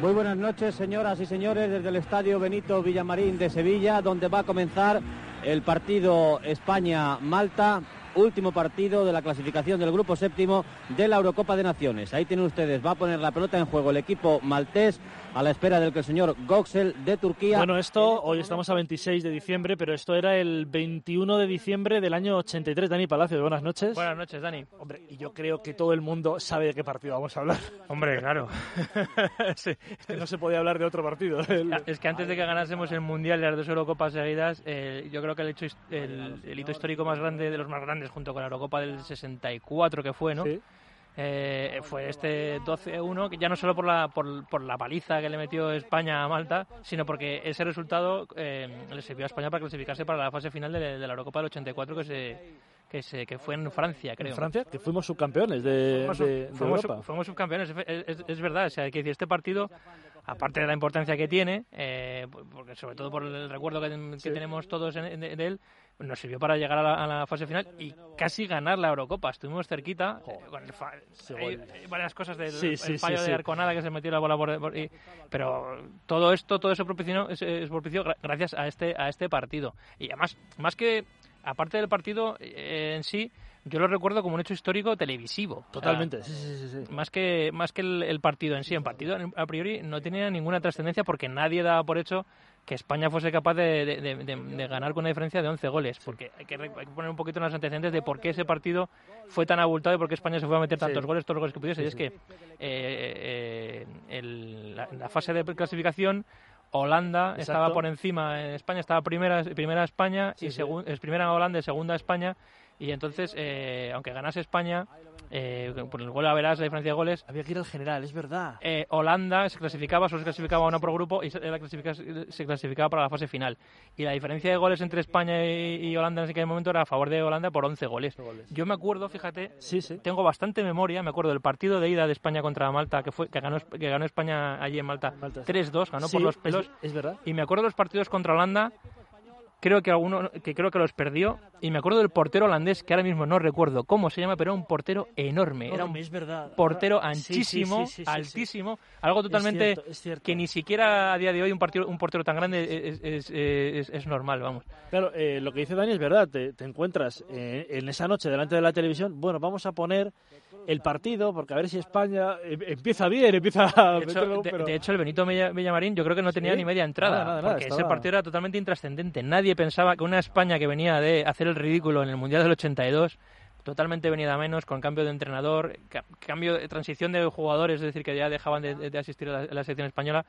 Muy buenas noches, señoras y señores, desde el Estadio Benito Villamarín de Sevilla, donde va a comenzar el partido España-Malta, último partido de la clasificación del grupo séptimo de la Eurocopa de Naciones. Ahí tienen ustedes, va a poner la pelota en juego el equipo maltés a la espera del que el señor Goxel de Turquía. Bueno, esto, hoy estamos a 26 de diciembre, pero esto era el 21 de diciembre del año 83. Dani Palacio, buenas noches. Buenas noches, Dani. Hombre, y yo creo que todo el mundo sabe de qué partido vamos a hablar. Hombre, claro. sí, es que no se podía hablar de otro partido. Es que antes de que ganásemos el Mundial de las dos Eurocopas seguidas, eh, yo creo que el, hecho, el, el, hito histórico más grande de los más grandes, junto con la Eurocopa del 64 que fue, ¿no? Sí. Eh, fue este 12-1, que ya no solo por la, por, por, la paliza que le metió España a Malta, sino porque ese resultado eh, le sirvió a España para clasificarse para la fase final de, de la Eurocopa del 84 que se, que, se, que fue en Francia, creo. ¿En Francia? Que fuimos subcampeones de, fuimos, de, de fuimos, Europa. fuimos subcampeones, es, es, es, verdad. O sea, que este partido, aparte de la importancia que tiene, eh, porque sobre todo por el recuerdo que, que sí. tenemos todos en, de, de él, nos sirvió para llegar a la, a la, fase final y casi ganar la Eurocopa. Estuvimos cerquita, eh, con el fa hay, hay, varias cosas del sí, sí, el fallo sí, de Arconada que se metió la bola por, por y, pero todo esto, todo eso propició, es, es propició gracias a este, a este partido. Y además, más que aparte del partido eh, en sí, yo lo recuerdo como un hecho histórico televisivo. Totalmente, o sea, sí, sí, sí, Más que, más que el, el, partido en sí. En partido, a priori, no tenía ninguna trascendencia porque nadie daba por hecho que España fuese capaz de, de, de, de, ganar con una diferencia de 11 goles. Porque hay que, hay que, poner un poquito en los antecedentes de por qué ese partido fue tan abultado y por qué España se fue a meter tantos sí. goles, todos los goles que pudiese. y es que eh, eh, el, la, la, fase de clasificación Holanda Exacto. estaba por encima en España, estaba primera, primera España sí, y sí. es primera Holanda y segunda España y entonces eh, aunque ganase España eh, por el gol a verás la diferencia de goles. Había que ir al general es verdad. Eh, Holanda se clasificaba solo se clasificaba uno por grupo y se, clasificaba, se clasificaba para la fase final. Y la diferencia de goles entre España y, y, Holanda en aquel momento era a favor de Holanda por 11 goles, goles. yo me acuerdo fíjate sí, sí. tengo bastante memoria me acuerdo del partido de ida de España contra Malta que fue que ganó que ganó España allí en Malta, Malta 3-2 ganó sí, por los pelos. es, es verdad. Y me acuerdo de los partidos contra Holanda creo que alguno que creo que los perdió y me acuerdo del portero holandés que ahora mismo no recuerdo cómo se llama pero era un portero enorme era un es verdad. portero anchísimo sí, sí, sí, altísimo algo totalmente es cierto, es cierto. que ni siquiera a día de hoy un, partido, un portero tan grande es, es, normal vamos claro eh, lo que dice Dani es verdad te, te encuentras eh, en esa noche delante de la televisión bueno vamos a poner el partido, porque a ver si España eh, empieza bien, empieza a de hecho, meterlo, pero... de, de, hecho, el Benito Villamarín yo creo que no tenía ¿Sí? ni media entrada, nada, nada, nada, porque estaba... ese partido era totalmente intrascendente. Nadie pensaba que una España que venía de hacer el ridículo en el Mundial del 82 totalmente venida a menos, con cambio de entrenador, cambio de transición de jugadores, es decir, que ya dejaban de, de asistir a la, a la, selección española,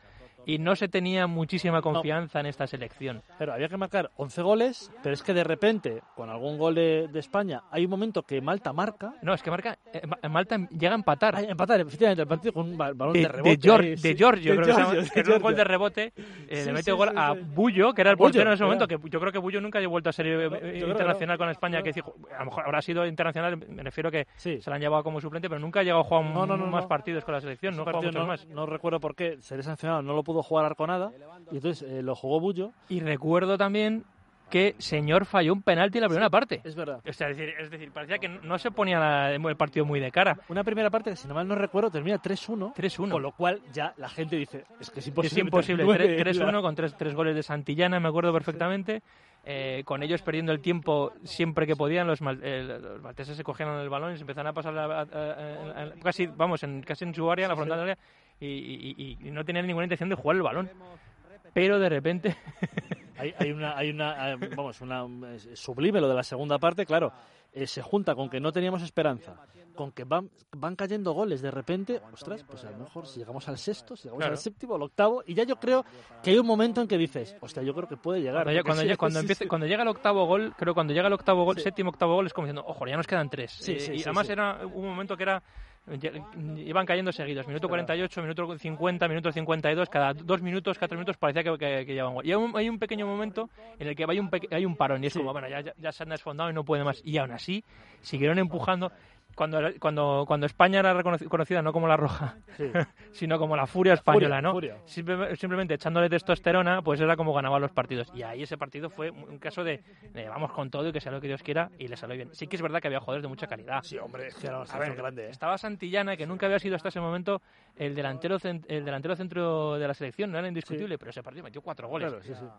y no se tenía muchísima confianza no. en esta selección. Pero había que marcar 11 goles, pero es que de repente, con algún gol de, de España, hay un momento que Malta marca. No, es que marca, eh, Malta llega a empatar. A empatar, efectivamente, el partido con un balón de, de rebote. De, George, de Giorgio, creo Giorgio, que, que un gol de rebote, eh, sí, le mete sí, gol a Bullo, que era el portero en ese momento, que yo creo que Bullo nunca haya vuelto a ser eh, internacional no. con España, que a lo mejor habrá sido internacional, me refiero que se la han llevado como suplente, pero nunca ha llegado a jugar no, no, más partidos con la selección, no, partido, muchos más. No recuerdo por qué, seré sancionado, no lo pudo jugar Arconada, y entonces eh, lo jugó Bullo. Y recuerdo también que Señor falló un penalti en la primera sí, parte. Es verdad. O sea, es, decir, es decir, parecía que no se ponía la, el partido muy de cara. Una primera parte que, si no mal no recuerdo, termina 3-1. 3-1. Con lo cual ya la gente dice, es que es imposible. Es imposible. 3-1 con tres, tres, goles de Santillana, me acuerdo perfectamente. Eh, con ellos perdiendo el tiempo siempre que podían, los, mal, eh, los malteses se cogían el balón y se empezaban a pasar a, a, a, casi, vamos, en, casi en su área, en la frontal área, y, y, y, no tenían ninguna intención de jugar el balón. Pero de repente hay, hay, una, hay una, vamos, una sublime lo de la segunda parte, claro, eh, se junta con que no teníamos esperanza, con que van, van cayendo goles de repente, ostras, pues a lo mejor si llegamos al sexto, si llegamos claro. al séptimo, al octavo, y ya yo creo que hay un momento en que dices, hostia, yo creo que puede llegar. Cuando, cuando, sí, cuando, sí, empiece, sí. cuando llega el octavo gol, creo cuando llega el octavo gol, séptimo, octavo gol, es como diciendo, ojo, ya nos quedan tres. Eh, y además era un momento que era iban cayendo seguidos, minuto 48, minuto 50, minuto 52, cada dos minutos, cada tres minutos parecía que, que, que llevaban. Y hay un, hay un, pequeño momento en el que hay un, hay un parón y es sí. como, bueno, ya, ya, se han desfondado y no puede más. Y aún así, siguieron empujando. Cuando, cuando, cuando España era conocida no como la roja, sino como la furia española, ¿no? simplemente echándole testosterona, pues era como ganaba los partidos. Y ahí ese partido fue un caso de, vamos con todo y que sea lo que Dios quiera y le salió bien. Sí que es verdad que había jugadores de mucha calidad. Sí, hombre, era grande. ¿eh? Estaba Santillana, que nunca había sido hasta ese momento el delantero, el delantero centro de la selección, no era indiscutible, pero ese partido metió cuatro goles.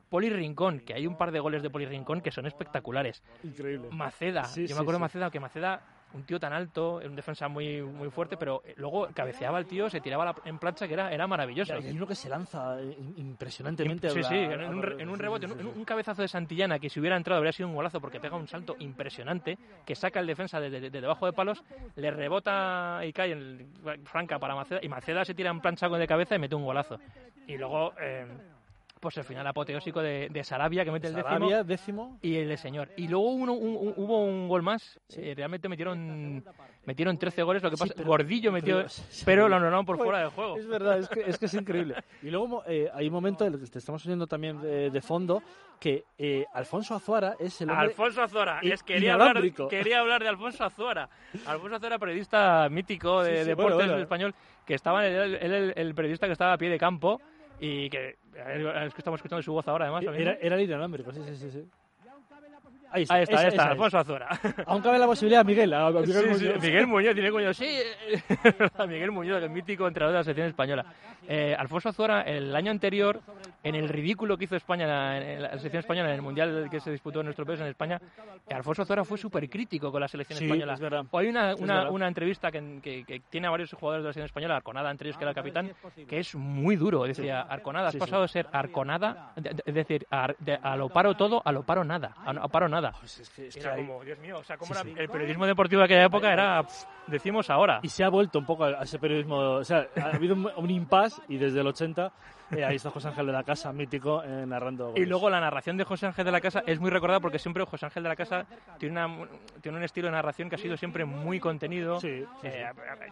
Poli Rincón, que hay un par de goles de Poli Rincón que son espectaculares. Increíble. Maceda, yo me acuerdo de Maceda, que Maceda un tío tan alto, un defensa muy muy fuerte, pero eh, luego cabeceaba el tío, se tiraba en plancha que era, era maravilloso. Y hay uno que se lanza eh, impresionantemente. Sí, sí, en, un, rebote, un, cabezazo de Santillana que si hubiera entrado habría sido un golazo porque pega un salto impresionante, que saca el defensa de, debajo de palos, le rebota y cae en Franca para Maceda, y Maceda se tira en plancha de cabeza y mete un golazo. Y luego... Eh, pues el final apoteósico de, de Sarabia que mete el décimo, décimo, y el de señor. Y luego uno, hubo un gol más, eh, realmente metieron metieron 13 goles, lo que pasa, Gordillo metió, pero, lo anularon por fuera del juego. Es verdad, es que es, que es increíble. Y luego eh, hay un momento, el que te estamos oyendo también de, fondo, que eh, Alfonso Azuara es el hombre... Alfonso Azuara, es, quería, hablar, quería hablar de Alfonso Azuara. Alfonso Azuara, periodista mítico de deportes español, que estaba, él, el periodista que estaba a pie de campo, y que es que estamos escuchando su voz ahora, además. Era, era inalámbrico, sí, sí, sí. sí. Ahí está, ahí está, ahí está Alfonso Azora. Aún cabe la posibilidad, Miguel. A Miguel, sí, Muñoz. Sí, Miguel Muñoz tiene coño. Sí, Miguel Muñoz, el mítico entrenador de la selección española. Eh, Alfonso Azora, el año anterior, en el ridículo que hizo España en la, selección española en el mundial que se disputó en nuestro país, en España, Alfonso Azora fue súper crítico con la selección española. Es verdad. Hay una, una, una entrevista que, que, tiene a varios jugadores de la selección española, Arconada, entre ellos que era el capitán, que es muy duro. Decía, Arconada, has pasado de ser Arconada, es decir, a, lo paro todo, a lo paro nada. A, lo paro nada. Pues es que, era como, Dios mío, o sea, como el periodismo deportivo de aquella época era, decimos ahora. Y se ha vuelto un poco a ese periodismo, o sea, ha habido un, un impasse y desde el 80 eh, ahí está José Ángel de la Casa, mítico, eh, narrando. Y luego la narración de José Ángel de la Casa es muy recordada porque siempre José Ángel de la Casa tiene, una, tiene un estilo de narración que ha sido siempre muy contenido. Sí, eh,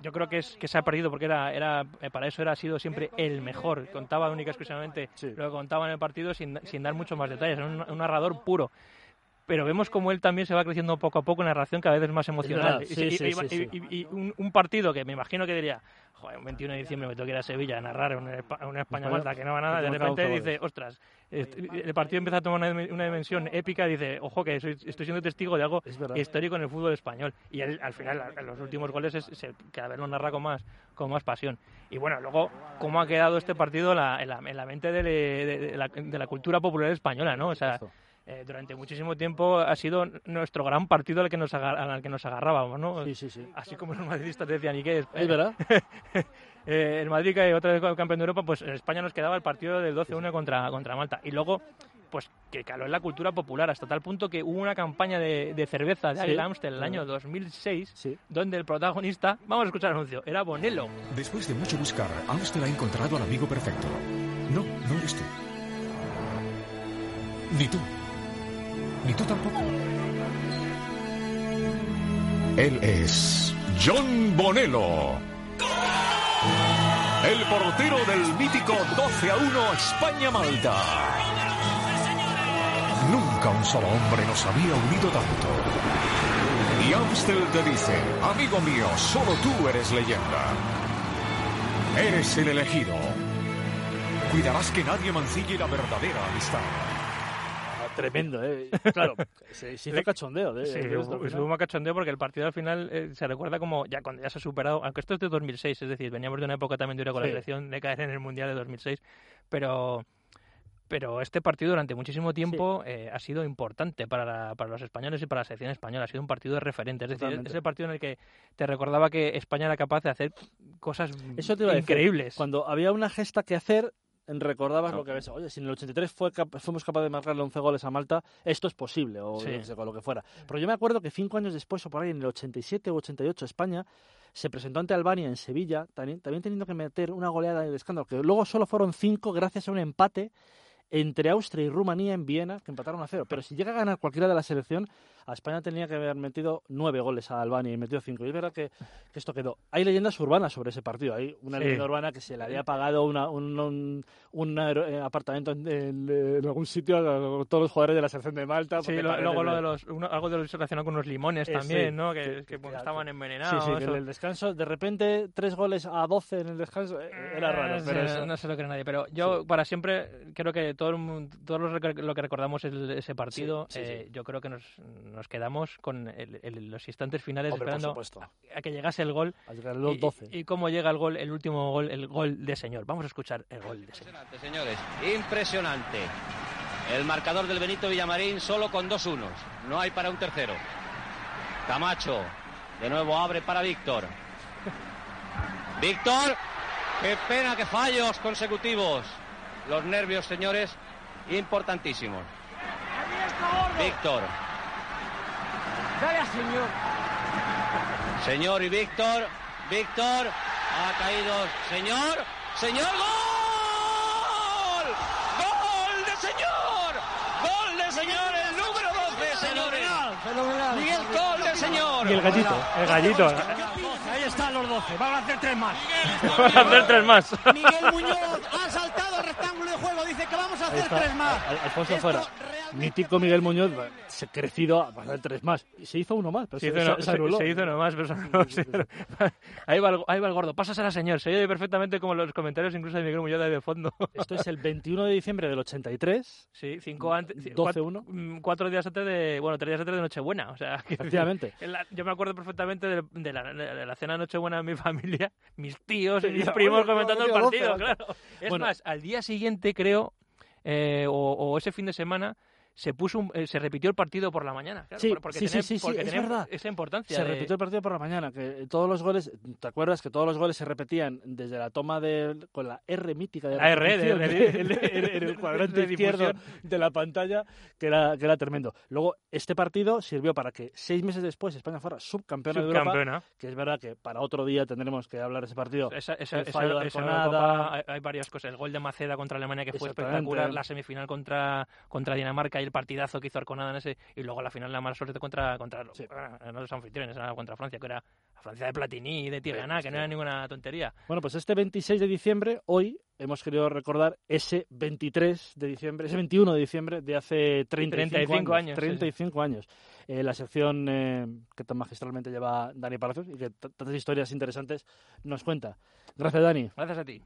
Yo creo que, es, que se ha perdido porque era, era para eso era ha sido siempre el mejor. Contaba única exclusivamente lo que contaba en el partido sin, sin dar muchos más detalles. Era un narrador puro pero vemos como él también se va creciendo poco a poco en narración cada vez más emocional. y, un, partido que me imagino que diría, joder, un 21 de diciembre me tengo que ir a Sevilla a narrar una, España-Malta que no va nada, de repente dice, ostras, el partido empieza a tomar una, dimensión épica, dice, ojo que estoy siendo testigo de algo histórico en el fútbol español. Y él, al final, en los últimos goles, es, cada vez lo narra con más, con más pasión. Y bueno, luego, cómo ha quedado este partido en, la, mente de, la, cultura popular española, ¿no? O sea, eh, durante muchísimo tiempo ha sido nuestro gran partido al que nos, al que nos agarrábamos, ¿no? Sí, sí, sí. Así como los madridistas decían, ¿y qué es? ¿Es verdad? eh, el Madrid, que otra vez campeón de Europa, pues en España nos quedaba el partido del 12-1 contra, contra Malta. Y luego, pues que caló en la cultura popular, hasta tal punto que hubo una campaña de, de cerveza de Águila Amstel en el año 2006, donde el protagonista, vamos a escuchar el anuncio, era Bonello. Después de mucho buscar, Amstel ha encontrado al amigo perfecto. No, no eres tú. Ni tú. Ni tú tampoco. Él es John Bonello. El portero del mítico 12 a 1 España-Malta. Nunca un solo hombre nos había unido tanto. Y Amstel te dice, amigo mío, solo tú eres leyenda. Eres el elegido. Cuidarás que nadie mancille la verdadera amistad. Tremendo, ¿eh? Claro, se, hizo cachondeo. De, sí, hubo, cachondeo porque el partido al final eh, se recuerda como ya cuando ya se ha superado, aunque esto es de 2006, es decir, veníamos de una época también dura con la selección de caer en el Mundial de 2006, pero pero este partido durante muchísimo tiempo eh, ha sido importante para, para los españoles y para la selección española. Ha sido un partido de referente. Es decir, es el partido en el que te recordaba que España era capaz de hacer cosas increíbles. Cuando había una gesta que hacer, recordabas lo que ves, oye, si en el 83 fue fuimos capaces de marcarle 11 goles a Malta, esto es posible, o lo que fuera. Pero yo me acuerdo que cinco años después, o por ahí, en el 87 o 88, España se presentó ante Albania en Sevilla, también, también teniendo que meter una goleada de escándalo, que luego solo fueron cinco gracias a un empate entre Austria y Rumanía en Viena, que empataron a cero. Pero si llega a ganar cualquiera de la selección, a España tenía que haber metido nueve goles a Albania y metió cinco. Y es verdad que, que esto quedó. Hay leyendas urbanas sobre ese partido. Hay una Sí. leyenda urbana que se le había pagado una, un, un, un aero- eh, apartamento en, en- en algún sitio a todos los jugadores de la selección de Malta. Sí, lo- luego lo de los, uno- algo de lo relacionado con unos limones Eh, también, sí, ¿no? que- Que, que, que- estaban Sí, envenenados. sí, que en el descanso, de repente, tres goles a 12 en el descanso, eh, era raro. Eh, pero sí, eso- No se lo cree nadie, pero yo para siempre creo que todo el rec- lo que recordamos el- ese partido, Sí, sí, eh, sí. yo creo que nos, nos quedamos con el- el- los instantes finales Hombre, esperando a que llegase el gol. A llegar a los y, 12. y cómo llega el gol, el último gol, el gol de señor. Vamos a escuchar el gol de señor. Impresionante, señores. Impresionante. El marcador del Benito Villamarín solo con dos unos. No hay para un tercero. Camacho. De nuevo abre para Víctor. Víctor. Qué pena que fallos consecutivos. Los nervios, señores, importantísimos. Víctor. Señor y Víctor. Víctor. Ha caído. Señor. Señor. ¡Gol! ¡Gol de señor! ¡Gol de señor! El número 12, señores. Miguel Gol de señor. Y el gallito, el gallito. Ahí están los 12. Van a hacer tres más. Vamos a hacer tres más. Miguel Muñoz ha saltado el rectángulo de juego. Dice que vamos a hacer tres más. Al- Alfonso fuera. Mítico Miguel Muñoz, se crecido a pasar tres más. Se hizo uno más, pero Se se, hizo, se- anuló. hizo nomás, pero se anuló, ahí, va el, ahí va el gordo. Pásasela, señor. Se oye perfectamente como los comentarios incluso de Miguel Muñoz ahí de fondo. Esto es el 21 de diciembre del 83. Sí, cinco antes, ci- 12-1. cuatro, cuatro días antes de, bueno, tres días antes de Nochebuena, o sea, Efectivamente. yo me acuerdo perfectamente de, de la, de la cena de Nochebuena de mi familia, mis tíos y mis primos oye, comentando el partido, claro. Es Bueno. más, al día siguiente creo, eh, o, o ese fin de semana, se puso un- eh, se repitió el partido por la mañana, claro, Sí, por- porque sí, sí, es verdad. esa importancia. Se de- repitió el partido por la mañana, que todos los goles, ¿te acuerdas que todos los goles se repetían desde la toma de con la R mítica de La R de- en, el cuadrante izquierdo de la pantalla, que era, que era tremendo. Luego, este partido sirvió para que seis meses después España fuera subcampeona de Europa, subcampeona. que es verdad que para otro día tendremos que hablar de ese partido. Esa, esa, esa-. Eurocopa, hay, hay varias cosas. El gol de Maceda contra Alemania que fue espectacular, la semifinal contra, contra Dinamarca y el partidazo que hizo Arconada en ese, y luego la final la mala suerte contra, contra Sí. ah, no los anfitriones, era contra Francia, que era la Francia de Platini y de Tirana, que no era ninguna tontería. Bueno, pues este 26 de diciembre, hoy hemos querido recordar ese 23 de diciembre, ese 21 de diciembre de hace 35, 35 años, sí, 35 años. Eh, la sección eh, que tan magistralmente lleva Dani Palacios y que tantas historias interesantes nos cuenta. Gracias, Dani. Gracias a ti.